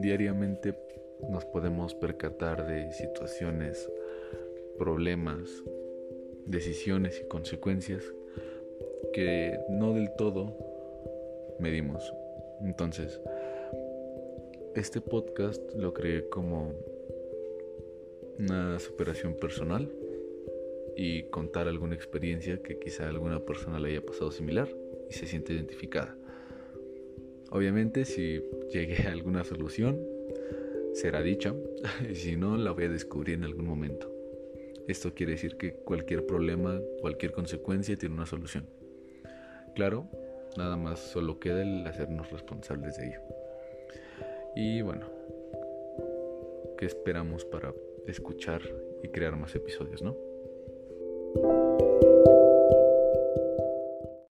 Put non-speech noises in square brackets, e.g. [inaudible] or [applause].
diariamente nos podemos percatar de situaciones, problemas, decisiones y consecuencias que no del todo medimos. Entonces, este podcast lo creé como una superación personal y contar alguna experiencia que quizá alguna persona le haya pasado similar y se siente identificada. Obviamente si llegué a alguna solución será dicha [laughs] y si no la voy a descubrir en algún momento. Esto quiere decir que cualquier problema, cualquier consecuencia tiene una solución. Claro, nada más solo queda el hacernos responsables de ello. Y bueno, ¿qué esperamos para escuchar y crear más episodios, no?